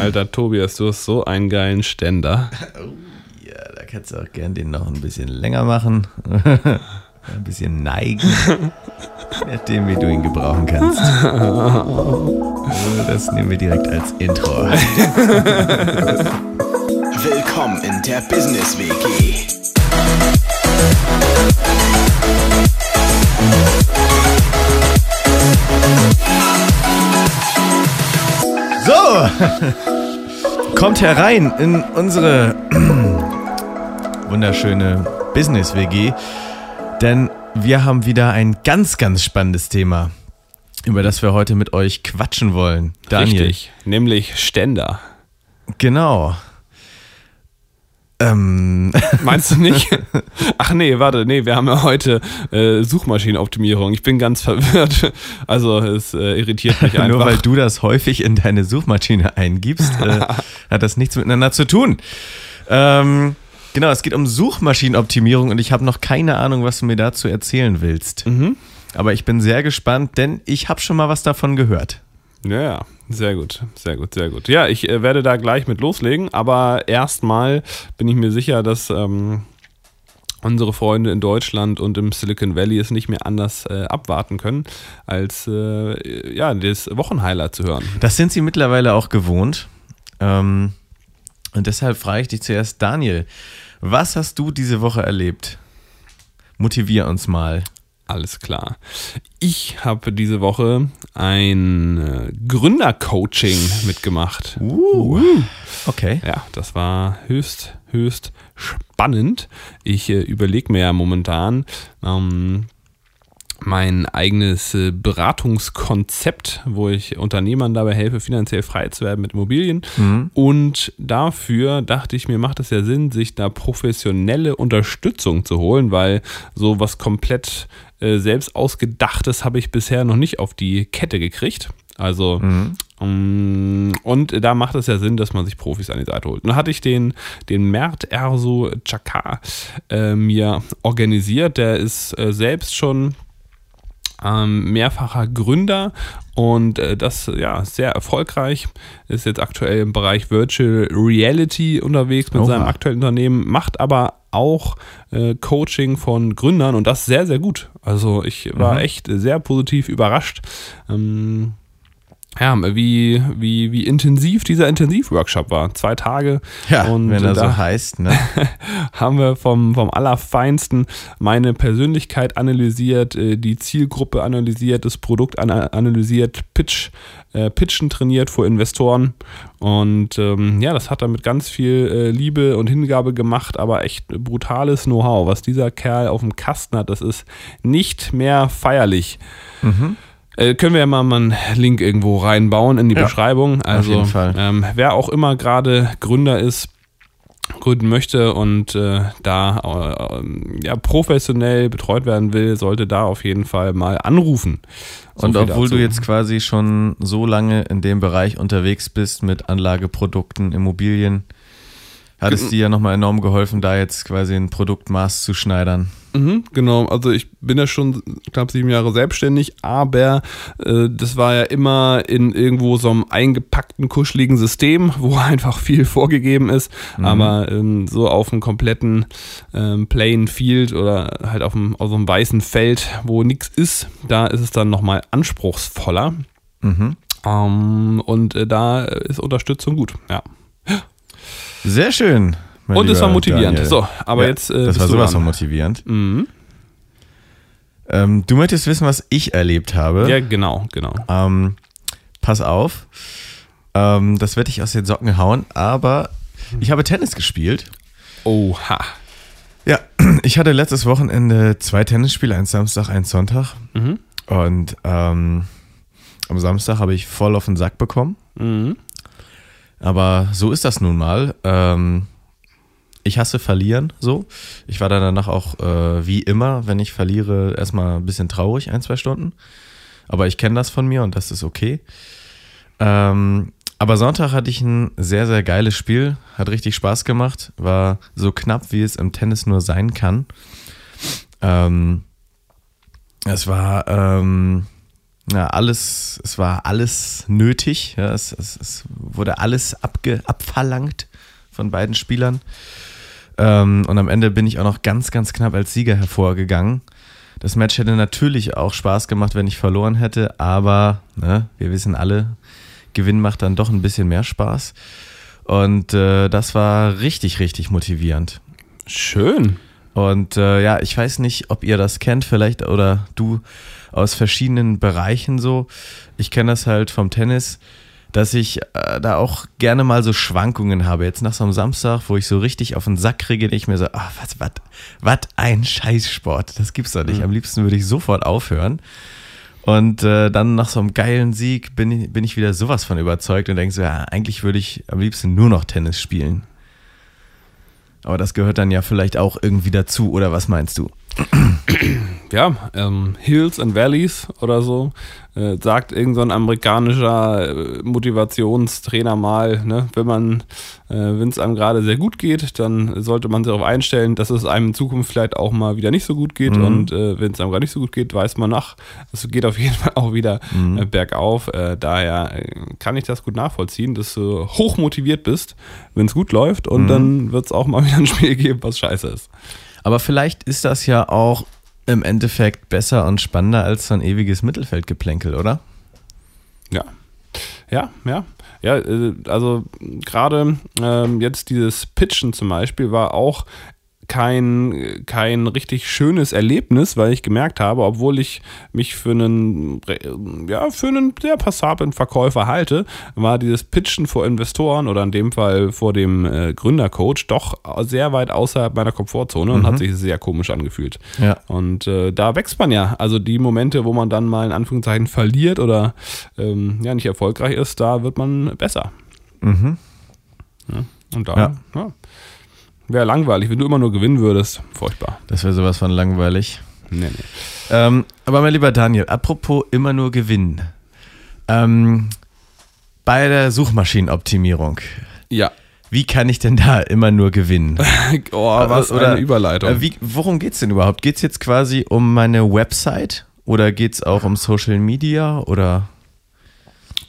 Alter Tobias, du hast so einen geilen Ständer. Oh, ja, da kannst du auch gern den noch ein bisschen länger machen. ein bisschen neigen. nachdem, wie du ihn gebrauchen kannst. Das nehmen wir direkt als Intro. Willkommen in der Business WG. So, kommt herein in unsere wunderschöne Business WG, denn wir haben wieder ein ganz, ganz spannendes Thema, über das wir heute mit euch quatschen wollen. Daniel. Richtig, nämlich Ständer. Genau. Ähm. Meinst du nicht? Ach nee, warte, nee, wir haben ja heute äh, Suchmaschinenoptimierung. Ich bin ganz verwirrt. Also es äh, irritiert mich einfach. Nur weil du das häufig in deine Suchmaschine eingibst, äh, hat das nichts miteinander zu tun. Ähm, genau, es geht um Suchmaschinenoptimierung und ich habe noch keine Ahnung, was du mir dazu erzählen willst. Mhm. Aber ich bin sehr gespannt, denn ich habe schon mal was davon gehört. Ja, ja, sehr gut, sehr gut, sehr gut. Ja, ich äh, werde da gleich mit loslegen, aber erstmal bin ich mir sicher, dass ähm, unsere Freunde in Deutschland und im Silicon Valley es nicht mehr anders äh, abwarten können, als äh, ja, das Wochenhighlight zu hören. Das sind sie mittlerweile auch gewohnt. Ähm, und deshalb frage ich dich zuerst, Daniel, was hast du diese Woche erlebt? Motivier uns mal. Alles klar. Ich habe diese Woche ein äh, Gründercoaching mitgemacht. Uh, okay. Ja, das war höchst, höchst spannend. Ich äh, überlege mir ja momentan, ähm, mein eigenes äh, Beratungskonzept, wo ich Unternehmern dabei helfe, finanziell frei zu werden mit Immobilien. Mhm. Und dafür dachte ich mir, macht es ja Sinn, sich da professionelle Unterstützung zu holen, weil so was komplett äh, selbst ausgedachtes habe ich bisher noch nicht auf die Kette gekriegt. Also Mhm. Mm, Und da macht es ja Sinn, dass man sich Profis an die Seite holt. Dann hatte ich den, den Mert Erso Chakar äh, mir organisiert. Der ist äh, selbst schon ähm, mehrfacher Gründer und äh, das ja sehr erfolgreich. Ist jetzt aktuell im Bereich Virtual Reality unterwegs mit Oha. seinem aktuellen Unternehmen, macht aber auch äh, Coaching von Gründern und das sehr, sehr gut. Also ich war Mhm. echt sehr positiv überrascht. Ähm, ja, wie, wie, wie intensiv dieser Intensivworkshop war. Zwei Tage. Ja, und wenn er so heißt, ne? haben wir vom, vom Allerfeinsten meine Persönlichkeit analysiert, äh, die Zielgruppe analysiert, das Produkt ana analysiert, Pitch, äh, Pitchen trainiert vor Investoren. Und ähm, ja, das hat er mit ganz viel äh, Liebe und Hingabe gemacht, aber echt brutales Know-how. Was dieser Kerl auf dem Kasten hat, das ist nicht mehr feierlich. Mhm. Äh, können wir ja mal, mal einen Link irgendwo reinbauen in die Ja, Beschreibung. Also. Ähm, wer auch immer gerade Gründer ist, gründen möchte und äh, da äh, ja, professionell betreut werden will, sollte da auf jeden Fall mal anrufen. So Und obwohl dazu. du jetzt quasi schon so lange in dem Bereich unterwegs bist mit Anlageprodukten, Immobilien, hat es dir ja nochmal enorm geholfen, da jetzt quasi ein Produktmaß zu schneidern. Mhm, genau, also ich bin ja schon knapp sieben Jahre selbstständig, aber äh, das war ja immer in irgendwo so einem eingepackten, kuscheligen System, wo einfach viel vorgegeben ist, aber ähm, so auf einem kompletten ähm, Plain Field oder halt auf, dem, auf so einem weißen Feld, wo nichts ist, da ist es dann nochmal anspruchsvoller. Mhm. Ähm, und äh, da ist Unterstützung gut, ja. Sehr schön. Und es war motivierend. Daniel. So, aber Ja, jetzt. Äh, das war sowas von motivierend. Mhm. Ähm, du möchtest wissen, was ich erlebt habe. Ja, genau, genau. Ähm, pass auf. Ähm, das werde ich aus den Socken hauen, aber ich habe Tennis gespielt. Oha. Ja, ich hatte letztes Wochenende zwei Tennisspiele, eins Samstag, eins Sonntag. Mhm. Und ähm, am Samstag habe ich voll auf den Sack bekommen. Mhm. Aber so ist das nun mal. Ähm, ich hasse verlieren so. Ich war dann danach auch äh, wie immer, wenn ich verliere, erstmal ein bisschen traurig, ein, zwei Stunden. Aber ich kenne das von mir und das ist okay. Ähm, aber Sonntag hatte ich ein sehr, sehr geiles Spiel. Hat richtig Spaß gemacht. War so knapp, wie es im Tennis nur sein kann. Ähm, es war ähm, ja, alles, es war alles nötig. Ja, es, es, es wurde alles abge, abverlangt von beiden Spielern. Ähm, und am Ende bin ich auch noch ganz, ganz knapp als Sieger hervorgegangen. Das Match hätte natürlich auch Spaß gemacht, wenn ich verloren hätte, aber ne, wir wissen alle, Gewinn macht dann doch ein bisschen mehr Spaß. Und äh, das war richtig, richtig motivierend. Schön. Und äh, ja, ich weiß nicht, ob ihr das kennt, vielleicht oder du aus verschiedenen Bereichen so. Ich kenne das halt vom Tennis, dass ich äh, da auch gerne mal so Schwankungen habe. Jetzt nach so einem Samstag, wo ich so richtig auf den Sack kriege, denke ich mir so, ach, was, was, was ein Scheißsport. Das gibt's doch nicht. Am liebsten würde ich sofort aufhören. Und äh, dann nach so einem geilen Sieg bin ich, bin ich wieder sowas von überzeugt und denke so, ja, eigentlich würde ich am liebsten nur noch Tennis spielen. Aber das gehört dann ja vielleicht auch irgendwie dazu, oder was meinst du? Ja, ähm, Hills and Valleys oder so, äh, sagt irgend so ein amerikanischer äh, Motivationstrainer mal, ne, wenn man, äh, wenn es einem gerade sehr gut geht, dann sollte man sich darauf einstellen, dass es einem in Zukunft vielleicht auch mal wieder nicht so gut geht Mhm. und äh, wenn es einem gerade nicht so gut geht, weiß man nach, es geht auf jeden Fall auch wieder Mhm. äh, bergauf. Daher kann ich das gut nachvollziehen, dass du hoch motiviert bist, wenn es gut läuft Mhm. und dann wird es auch mal wieder ein Spiel geben, was scheiße ist. Aber vielleicht ist das ja auch im Endeffekt besser und spannender als so ein ewiges Mittelfeldgeplänkel, oder? Ja. Ja, ja. Ja, äh, also gerade ähm, jetzt dieses Pitchen zum Beispiel war auch kein, kein richtig schönes Erlebnis, weil ich gemerkt habe, obwohl ich mich für einen, ja, für einen sehr passablen Verkäufer halte, war dieses Pitchen vor Investoren oder in dem Fall vor dem äh, Gründercoach doch sehr weit außerhalb meiner Komfortzone und hat sich sehr komisch angefühlt. Ja. Und äh, da wächst man ja. Also die Momente, wo man dann mal in Anführungszeichen verliert oder ähm, ja nicht erfolgreich ist, da wird man besser. Mhm. Ja. Und da Ja. Wäre langweilig, wenn du immer nur gewinnen würdest. Furchtbar. Das wäre sowas von langweilig. Nee, nee. Ähm, aber mein lieber Daniel, apropos immer nur gewinnen. Ähm, bei der Suchmaschinenoptimierung, Ja. wie kann ich denn da immer nur gewinnen? Oh, was Oder- eine Überleitung. Äh, wie, worum geht es denn überhaupt? Geht es jetzt quasi um meine Website oder geht es auch um Social Media oder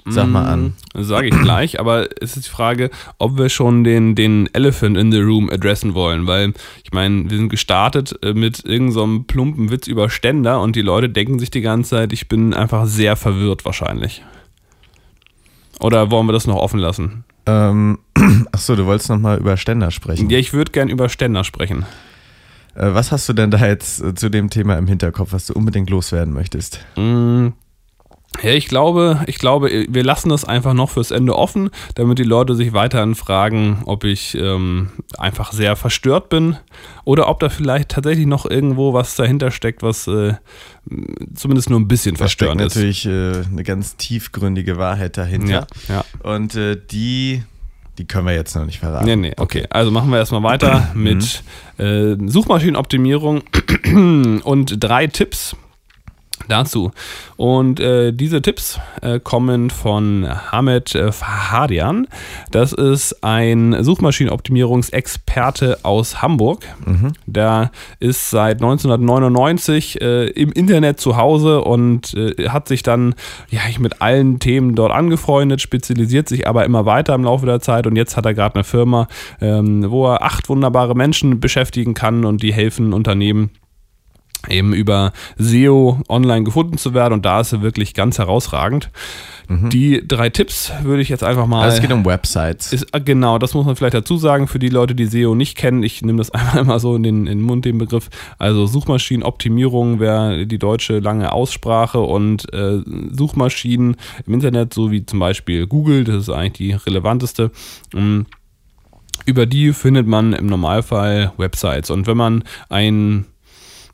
sag mal an? Sage ich gleich, aber es ist die Frage, ob wir schon den, den Elephant in the Room adressen wollen, weil ich meine, wir sind gestartet äh, mit irgendeinem so plumpen Witz über Ständer und die Leute denken sich die ganze Zeit, ich bin einfach sehr verwirrt wahrscheinlich. Oder wollen wir das noch offen lassen? Ähm, achso, du wolltest nochmal über Ständer sprechen. Ja, ich würde gern über Ständer sprechen. Äh, was hast du denn da jetzt äh, zu dem Thema im Hinterkopf, was du unbedingt loswerden möchtest? Mm, Ja, ich glaube, ich glaube, wir lassen das einfach noch fürs Ende offen, damit die Leute sich weiterhin fragen, ob ich ähm, einfach sehr verstört bin oder ob da vielleicht tatsächlich noch irgendwo was dahinter steckt, was äh, zumindest nur ein bisschen verstörend ist. natürlich äh, eine ganz tiefgründige Wahrheit dahinter. Ja, ja. Und äh, die, die können wir jetzt noch nicht verraten. Nee, nee, okay. Also machen wir erstmal weiter mit äh, Suchmaschinenoptimierung und drei Tipps dazu. Und äh, diese Tipps äh, kommen von Hamed äh, Fahadian. Das ist ein Suchmaschinenoptimierungsexperte aus Hamburg. Der ist seit 1999 äh, im Internet zu Hause und äh, hat sich dann ja, mit allen Themen dort angefreundet, spezialisiert sich aber immer weiter im Laufe der Zeit und jetzt hat er gerade eine Firma, ähm, wo er acht wunderbare Menschen beschäftigen kann und die helfen Unternehmen eben über SEO online gefunden zu werden und da ist er wirklich ganz herausragend. Die drei Tipps würde ich jetzt einfach mal. Also es geht um Websites. Ist, äh, genau, das muss man vielleicht dazu sagen für die Leute, die SEO nicht kennen. Ich nehme das einmal immer so in den, in den Mund, den Begriff. Also Suchmaschinenoptimierung wäre die deutsche lange Aussprache und äh, Suchmaschinen im Internet, so wie zum Beispiel Google, das ist eigentlich die relevanteste. Ähm, über die findet man im Normalfall Websites. Und wenn man ein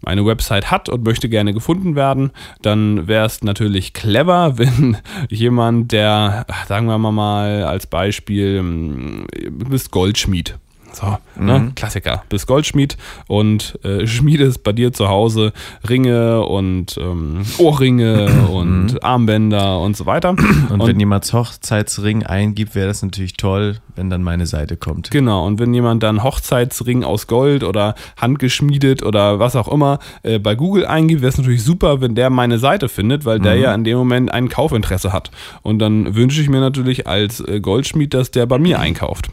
eine Website hat und möchte gerne gefunden werden, dann wäre es natürlich clever, wenn jemand, der, sagen wir mal als Beispiel, du bist Goldschmied. So, ne? Klassiker. Bist Goldschmied und äh, schmiedest bei dir zu Hause Ringe und ähm, Ohrringe und Armbänder und so weiter. Und, wenn jemand Hochzeitsring eingibt, wäre das natürlich toll, wenn dann meine Seite kommt. Genau, und wenn jemand dann Hochzeitsring aus Gold oder handgeschmiedet oder was auch immer äh, bei Google eingibt, wäre es natürlich super, wenn der meine Seite findet, weil der ja in dem Moment ein Kaufinteresse hat. Und dann wünsche ich mir natürlich als äh, Goldschmied, dass der bei mir einkauft.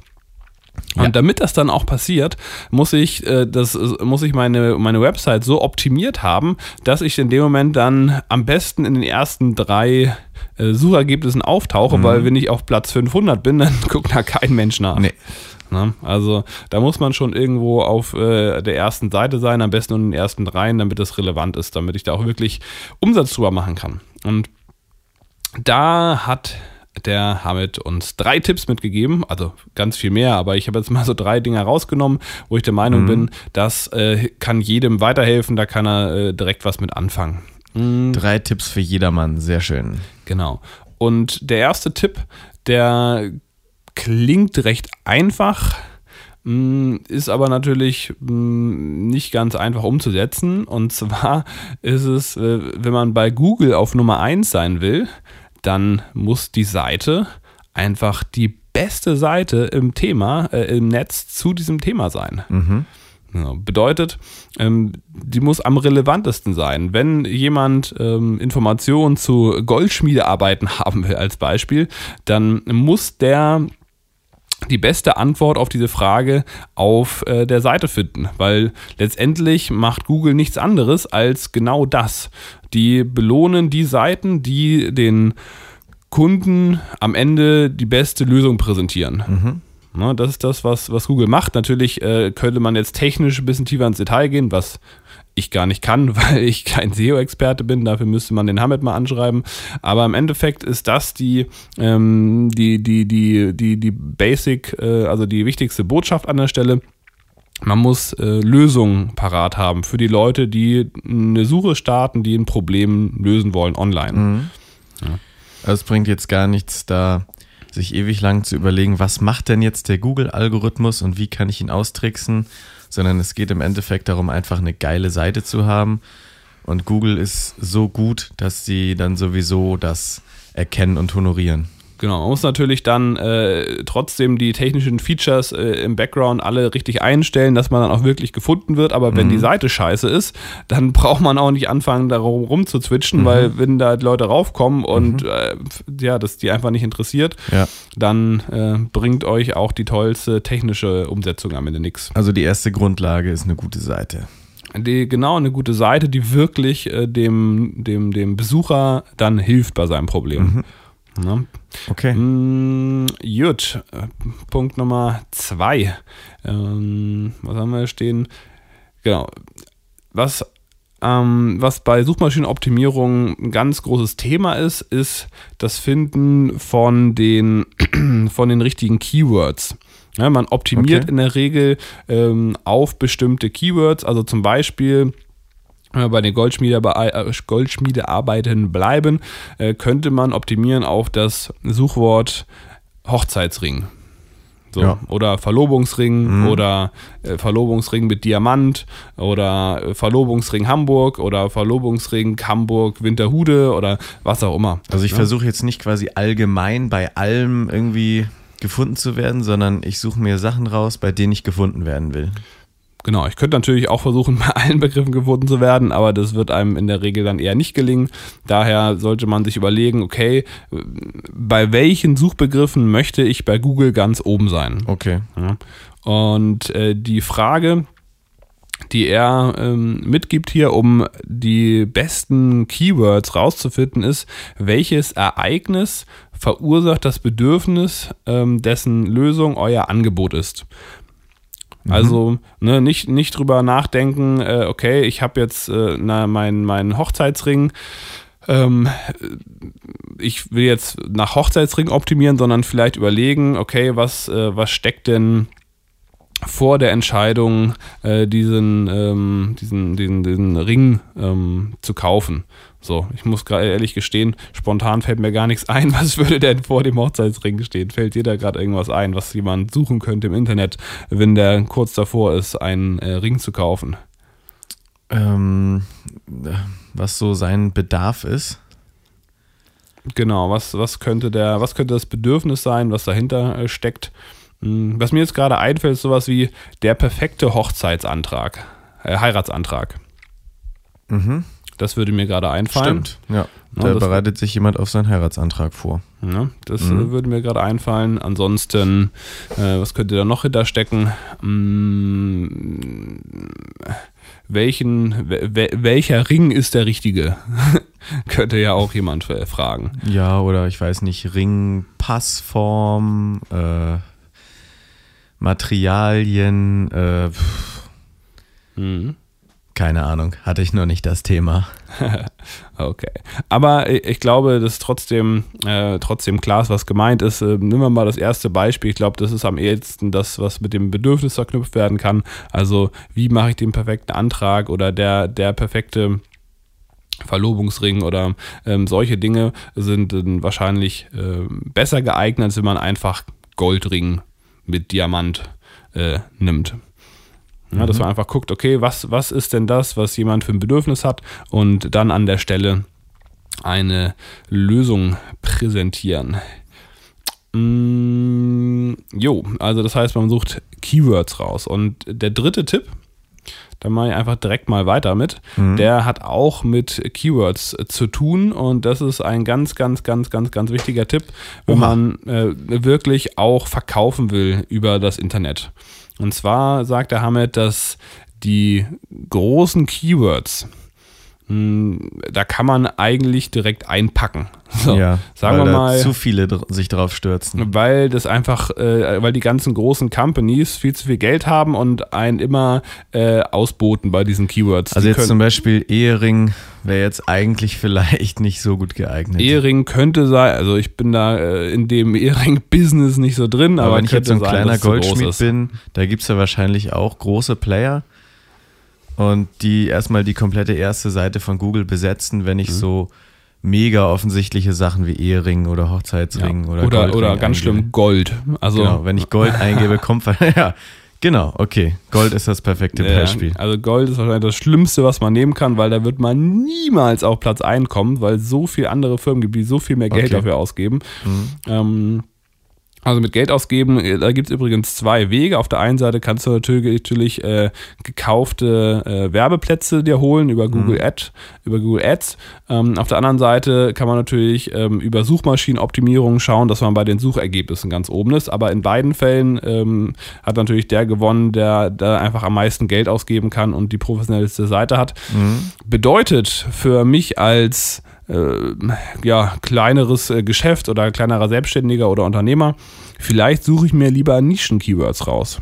Und Ja. damit das dann auch passiert, muss ich äh, das äh, muss ich meine meine Website so optimiert haben, dass ich in dem Moment dann am besten in den ersten drei äh, Suchergebnissen auftauche, weil wenn ich auf Platz 500 bin, dann guckt da kein Mensch nach. Nee. Ne? Also da muss man schon irgendwo auf äh, der ersten Seite sein, am besten in den ersten dreien, damit das relevant ist, damit ich da auch wirklich Umsatz drüber machen kann. Und da hat der Hamid uns drei Tipps mitgegeben, also ganz viel mehr, aber ich habe jetzt mal so drei Dinge rausgenommen, wo ich der Meinung bin, das äh, kann jedem weiterhelfen, da kann er äh, direkt was mit anfangen. Drei Tipps für jedermann, sehr schön. Genau. Und der erste Tipp, der klingt recht einfach, mh, ist aber natürlich mh, nicht ganz einfach umzusetzen. Und zwar ist es, äh, wenn man bei Google auf Nummer 1 sein will, dann muss die Seite einfach die beste Seite im Thema, äh, im Netz zu diesem Thema sein. Ja, bedeutet, ähm, die muss am relevantesten sein. Wenn jemand ähm, Informationen zu Goldschmiedearbeiten haben will, als Beispiel, dann muss der die beste Antwort auf diese Frage auf äh, der Seite finden, weil letztendlich macht Google nichts anderes als genau das. Die belohnen die Seiten, die den Kunden am Ende die beste Lösung präsentieren. Ne, das ist das, was, was Google macht. Natürlich äh, könnte man jetzt technisch ein bisschen tiefer ins Detail gehen, was ich gar nicht kann, weil ich kein SEO-Experte bin. Dafür müsste man den Hamid mal anschreiben. Aber im Endeffekt ist das die, ähm, die, die, die, die, die Basic, äh, also die wichtigste Botschaft an der Stelle. Man muss äh, Lösungen parat haben für die Leute, die eine Suche starten, die ein Problem lösen wollen online. Also es bringt jetzt gar nichts da, sich ewig lang zu überlegen, was macht denn jetzt der Google-Algorithmus und wie kann ich ihn austricksen, sondern es geht im Endeffekt darum, einfach eine geile Seite zu haben. Und Google ist so gut, dass sie dann sowieso das erkennen und honorieren. Genau, man muss natürlich dann äh, trotzdem die technischen Features äh, im Background alle richtig einstellen, dass man dann auch wirklich gefunden wird. Aber wenn die Seite scheiße ist, dann braucht man auch nicht anfangen, darum rumzuzwitschen, weil wenn da Leute raufkommen und äh, ja, das die einfach nicht interessiert, Ja. dann äh, bringt euch auch die tollste technische Umsetzung am Ende nichts. Also die erste Grundlage ist eine gute Seite. Die, genau, eine gute Seite, die wirklich äh, dem, dem, dem Besucher dann hilft bei seinem Problem. Ne? Okay. Mm, gut, Äh, Punkt Nummer zwei. Ähm, was haben wir stehen? Genau. Was, ähm, was bei Suchmaschinenoptimierung ein ganz großes Thema ist, ist das Finden von den, von den richtigen Keywords. Ja, man optimiert Okay. in der Regel ähm, auf bestimmte Keywords, also zum Beispiel bei den Goldschmiede, äh, Goldschmiedearbeiten bleiben, äh, könnte man optimieren auf das Suchwort Hochzeitsring. So, Ja. Oder Verlobungsring oder äh, Verlobungsring mit Diamant oder äh, Verlobungsring Hamburg oder Verlobungsring Hamburg Winterhude oder was auch immer. Also ich Ja. versuche jetzt nicht quasi allgemein bei allem irgendwie gefunden zu werden, sondern ich suche mir Sachen raus, bei denen ich gefunden werden will. Genau, ich könnte natürlich auch versuchen, bei allen Begriffen gefunden zu werden, aber das wird einem in der Regel dann eher nicht gelingen. Daher sollte man sich überlegen, okay, bei welchen Suchbegriffen möchte ich bei Google ganz oben sein? Okay. Ja. Und äh, die Frage, die er ähm, mitgibt hier, um die besten Keywords rauszufinden, ist, welches Ereignis verursacht das Bedürfnis, ähm, dessen Lösung euer Angebot ist. Also ne, nicht, nicht drüber nachdenken, äh, okay, ich habe jetzt äh, meinen mein Hochzeitsring, ähm, ich will jetzt nach Hochzeitsring optimieren, sondern vielleicht überlegen, okay, was, äh, was steckt denn vor der Entscheidung, äh, diesen, ähm, diesen, diesen, diesen Ring ähm, zu kaufen. So, ich muss gerade ehrlich gestehen, spontan fällt mir gar nichts ein. Was würde denn vor dem Hochzeitsring stehen? Fällt dir da gerade irgendwas ein, was jemand suchen könnte im Internet, wenn der kurz davor ist, einen äh, Ring zu kaufen? Ähm, was so sein Bedarf ist. Genau, was, was könnte der, was könnte das Bedürfnis sein, was dahinter äh, steckt? Hm, Was mir jetzt gerade einfällt, ist sowas wie der perfekte Hochzeitsantrag, äh, Heiratsantrag. Mhm. Das würde mir gerade einfallen. Stimmt. Ja. Ja, Da das- bereitet sich jemand auf seinen Heiratsantrag vor. Ja, das Mhm. äh, würde mir gerade einfallen. Ansonsten, äh, was könnte da noch hinterstecken? Hm, welchen, wel- wel- welcher Ring ist der richtige? könnte ja auch jemand fragen. Ja, oder ich weiß nicht, Ring, Passform, äh, Materialien, äh, Mhm. keine Ahnung, hatte ich noch nicht das Thema. Okay. Aber ich glaube, dass trotzdem, äh, trotzdem klar ist, was gemeint ist. Äh, nehmen wir mal das erste Beispiel. Ich glaube, das ist am ehesten das, was mit dem Bedürfnis verknüpft werden kann. Also, wie mache ich den perfekten Antrag oder der, der perfekte Verlobungsring oder ähm, solche Dinge sind dann wahrscheinlich äh, besser geeignet, als wenn man einfach Goldring mit Diamant äh, nimmt. Ja, dass man einfach guckt, okay, was, was ist denn das, was jemand für ein Bedürfnis hat und dann an der Stelle eine Lösung präsentieren. Mm, jo, also das heißt, man sucht Keywords raus. Und der dritte Tipp, da mache ich einfach direkt mal weiter mit, der hat auch mit Keywords äh, zu tun und das ist ein ganz, ganz, ganz, ganz, ganz wichtiger Tipp, wenn Oha. man äh, wirklich auch verkaufen will über das Internet. Und zwar sagt der Hamid, dass die großen Keywords, da kann man eigentlich direkt einpacken. So, ja, sagen weil wir mal, zu viele dr sich drauf stürzen. weil das einfach, äh, weil die ganzen großen Companies viel zu viel Geld haben und einen immer äh, ausboten bei diesen Keywords. Also Die jetzt zum Beispiel Ehering wäre jetzt eigentlich vielleicht nicht so gut geeignet. Ehering könnte sein, also ich bin da äh, in dem Ehering-Business nicht so drin, aber, Aber wenn ich jetzt so ein kleiner Goldschmied bin, da gibt es ja wahrscheinlich auch große Player und die erstmal die komplette erste Seite von Google besetzen, wenn ich Mhm. so mega offensichtliche Sachen wie Ehering oder Hochzeitsring ja. oder oder, Goldring oder ganz eingebe. schlimm Gold. Also Genau, wenn ich Gold eingebe, kommt ja, genau, okay, Gold ist das perfekte Ja, Beispiel. Also Gold ist wahrscheinlich das Schlimmste, was man nehmen kann, weil da wird man niemals auf Platz 1 kommen, weil es so viele andere Firmen gibt, die so viel mehr Geld Okay. dafür ausgeben. Mhm. Ähm, also mit Geld ausgeben, äh, da gibt es übrigens zwei Wege. Auf der einen Seite kannst du natürlich, äh, gekaufte äh, Werbeplätze dir holen über Google Ad, über Google Ads. Ähm, auf der anderen Seite kann man natürlich ähm, über Suchmaschinenoptimierung schauen, dass man bei den Suchergebnissen ganz oben ist. Aber in beiden Fällen ähm, hat natürlich der gewonnen, der da einfach am meisten Geld ausgeben kann und die professionellste Seite hat. Bedeutet für mich als ja, kleineres äh, Geschäft oder kleinerer Selbstständiger oder Unternehmer, vielleicht suche ich mir lieber Nischen-Keywords raus.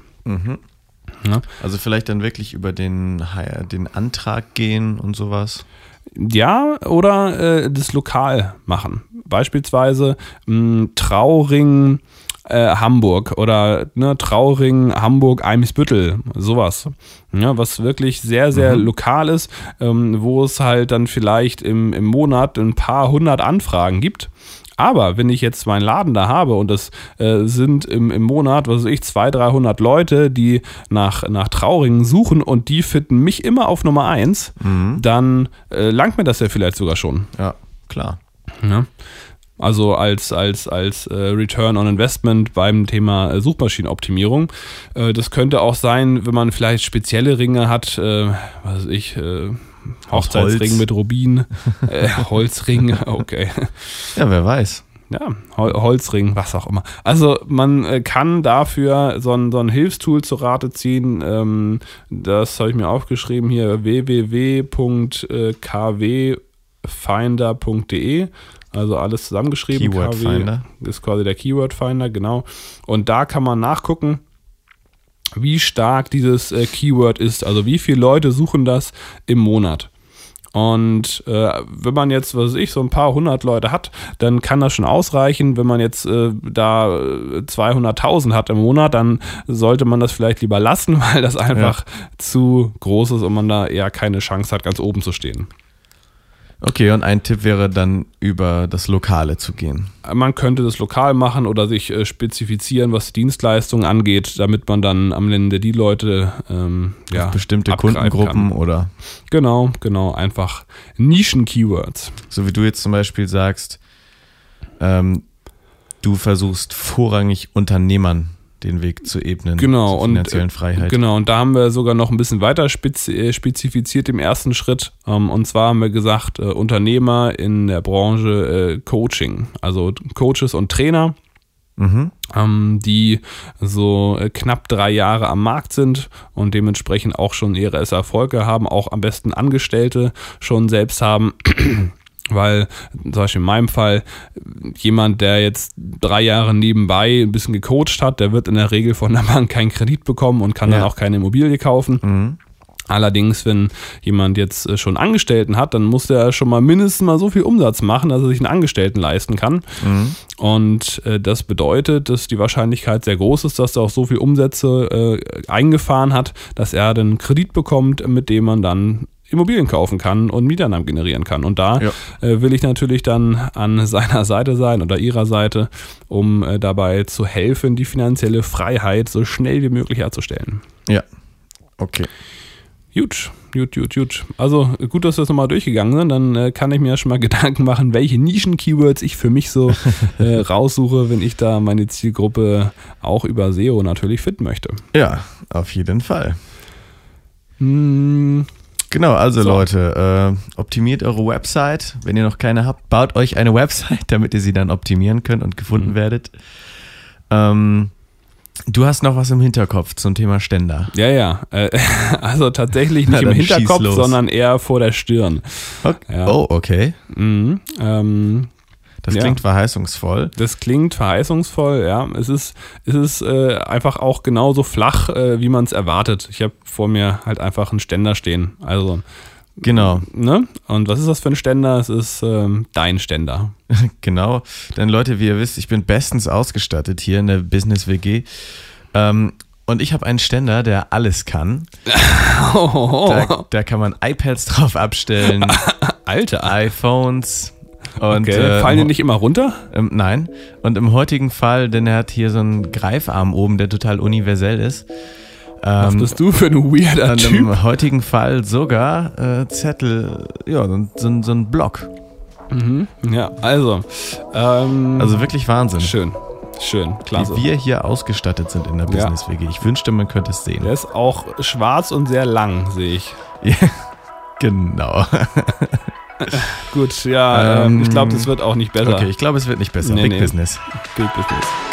Also vielleicht dann wirklich über den, den Antrag gehen und sowas. Ja, oder äh, das lokal machen. Beispielsweise mh, Trauring äh, Hamburg oder ne, Trauring Hamburg Eimsbüttel, sowas. Ja, was wirklich sehr, sehr lokal ist, ähm, wo es halt dann vielleicht im, im Monat ein paar hundert Anfragen gibt. Aber wenn ich jetzt meinen Laden da habe und es äh, sind im, im Monat, was weiß ich, 200, 300 Leute, die nach, nach Trauringen suchen und die finden mich immer auf Nummer 1, dann äh, langt mir das ja vielleicht sogar schon. Ja, klar. Ne? Also als, als, als äh, Return on Investment beim Thema äh, Suchmaschinenoptimierung. Äh, das könnte auch sein, wenn man vielleicht spezielle Ringe hat, äh, was weiß ich, äh, Hochzeitsring mit Rubin, äh, Holzring, okay. Ja, wer weiß. Ja, Hol Holzring, was auch immer. Also man äh, kann dafür so ein, so ein Hilfstool zur Rate ziehen. Ähm, das habe ich mir aufgeschrieben hier, www.kwfinder.de. Also alles zusammengeschrieben. Keyword KW Finder. Ist quasi der Keyword Finder, genau. Und da kann man nachgucken, wie stark dieses äh, Keyword ist. Also wie viele Leute suchen das im Monat. Und äh, wenn man jetzt, was weiß ich, so ein paar hundert Leute hat, dann kann das schon ausreichen. Wenn man jetzt äh, da äh, 200.000 hat im Monat, dann sollte man das vielleicht lieber lassen, weil das einfach zu groß ist und man da eher keine Chance hat, ganz oben zu stehen. Okay, und ein Tipp wäre dann über das Lokale zu gehen. Man könnte das lokal machen oder sich äh, spezifizieren, was Dienstleistungen angeht, damit man dann am Ende die Leute ähm, ja, Bestimmte Kundengruppen Kann. oder Genau, genau, einfach Nischen-Keywords. so wie du jetzt zum Beispiel sagst, ähm, du versuchst vorrangig Unternehmern den Weg zu ebnen Genau, zur und finanziellen äh, Freiheit. Genau, und da haben wir sogar noch ein bisschen weiter äh, spezifiziert im ersten Schritt. Ähm, und zwar haben wir gesagt, äh, Unternehmer in der Branche Coaching, also Coaches und Trainer. Mhm. ähm, die so knapp drei Jahre am Markt sind und dementsprechend auch schon ihre Erfolge haben, auch am besten Angestellte schon selbst haben. Weil zum Beispiel in meinem Fall jemand, der jetzt drei Jahre nebenbei ein bisschen gecoacht hat, der wird in der Regel von der Bank keinen Kredit bekommen und kann dann Ja. auch keine Immobilie kaufen. Mhm. Allerdings, wenn jemand jetzt äh, schon Angestellten hat, dann muss der schon mal mindestens mal so viel Umsatz machen, dass er sich einen Angestellten leisten kann. Mhm. Und äh, das bedeutet, dass die Wahrscheinlichkeit sehr groß ist, dass er auch so viel Umsätze äh, eingefahren hat, dass er den Kredit bekommt, mit dem man dann Immobilien kaufen kann und Mieteinnahmen generieren kann. Und da Ja. äh, will ich natürlich dann an seiner Seite sein oder ihrer Seite, um äh, dabei zu helfen, die finanzielle Freiheit so schnell wie möglich herzustellen. Ja. Okay. Gut, gut, gut, gut. Also gut, dass wir das nochmal durchgegangen sind. Dann äh, kann ich mir schon mal Gedanken machen, welche Nischen-Keywords ich für mich so äh, raussuche, wenn ich da meine Zielgruppe auch über SEO natürlich finden möchte. Ja, auf jeden Fall. Hm, Genau, also So. Leute, äh, optimiert eure Website. Wenn ihr noch keine habt, baut euch eine Website, damit ihr sie dann optimieren könnt und gefunden Mhm. werdet. Ähm, du hast noch was im Hinterkopf zum Thema Ständer. ja, ja. Äh, also tatsächlich Na, nicht im dann schieß Hinterkopf, sondern eher vor der Stirn. Okay. Ja. Oh, okay. Mhm, ähm, Das Ja. klingt verheißungsvoll. Das klingt verheißungsvoll, ja. Es ist, es ist äh, einfach auch genauso flach, äh, wie man es erwartet. Ich habe vor mir halt einfach einen Ständer stehen. Also, Genau, ne? Und was ist das für ein Ständer? Es ist ähm, dein Ständer. genau. Denn Leute, wie ihr wisst, ich bin bestens ausgestattet hier in der Business WG. Ähm, und ich habe einen Ständer, der alles kann. Da, da kann man iPads drauf abstellen, Alter. iPhones. Und, Okay. äh, Fallen die nicht immer runter? Ähm, nein. Und im heutigen Fall, denn er hat hier so einen Greifarm oben, der total universell ist. Was Ähm, bist du für ein weirder Typ? im heutigen Fall sogar äh, Zettel, ja, so, ein- so, so ein Block. Ja, also. Ähm, Also wirklich Wahnsinn, schön. Schön, klasse. wie wir hier ausgestattet sind in der. Business WG. Ich wünschte, man könnte es sehen. Der ist auch schwarz und sehr lang, sehe ich. Ja, genau. Gut, ja, ähm, ich glaube, das wird auch nicht besser. Okay, ich glaube, es wird nicht besser. Nee, Big nee. Business. Big Business.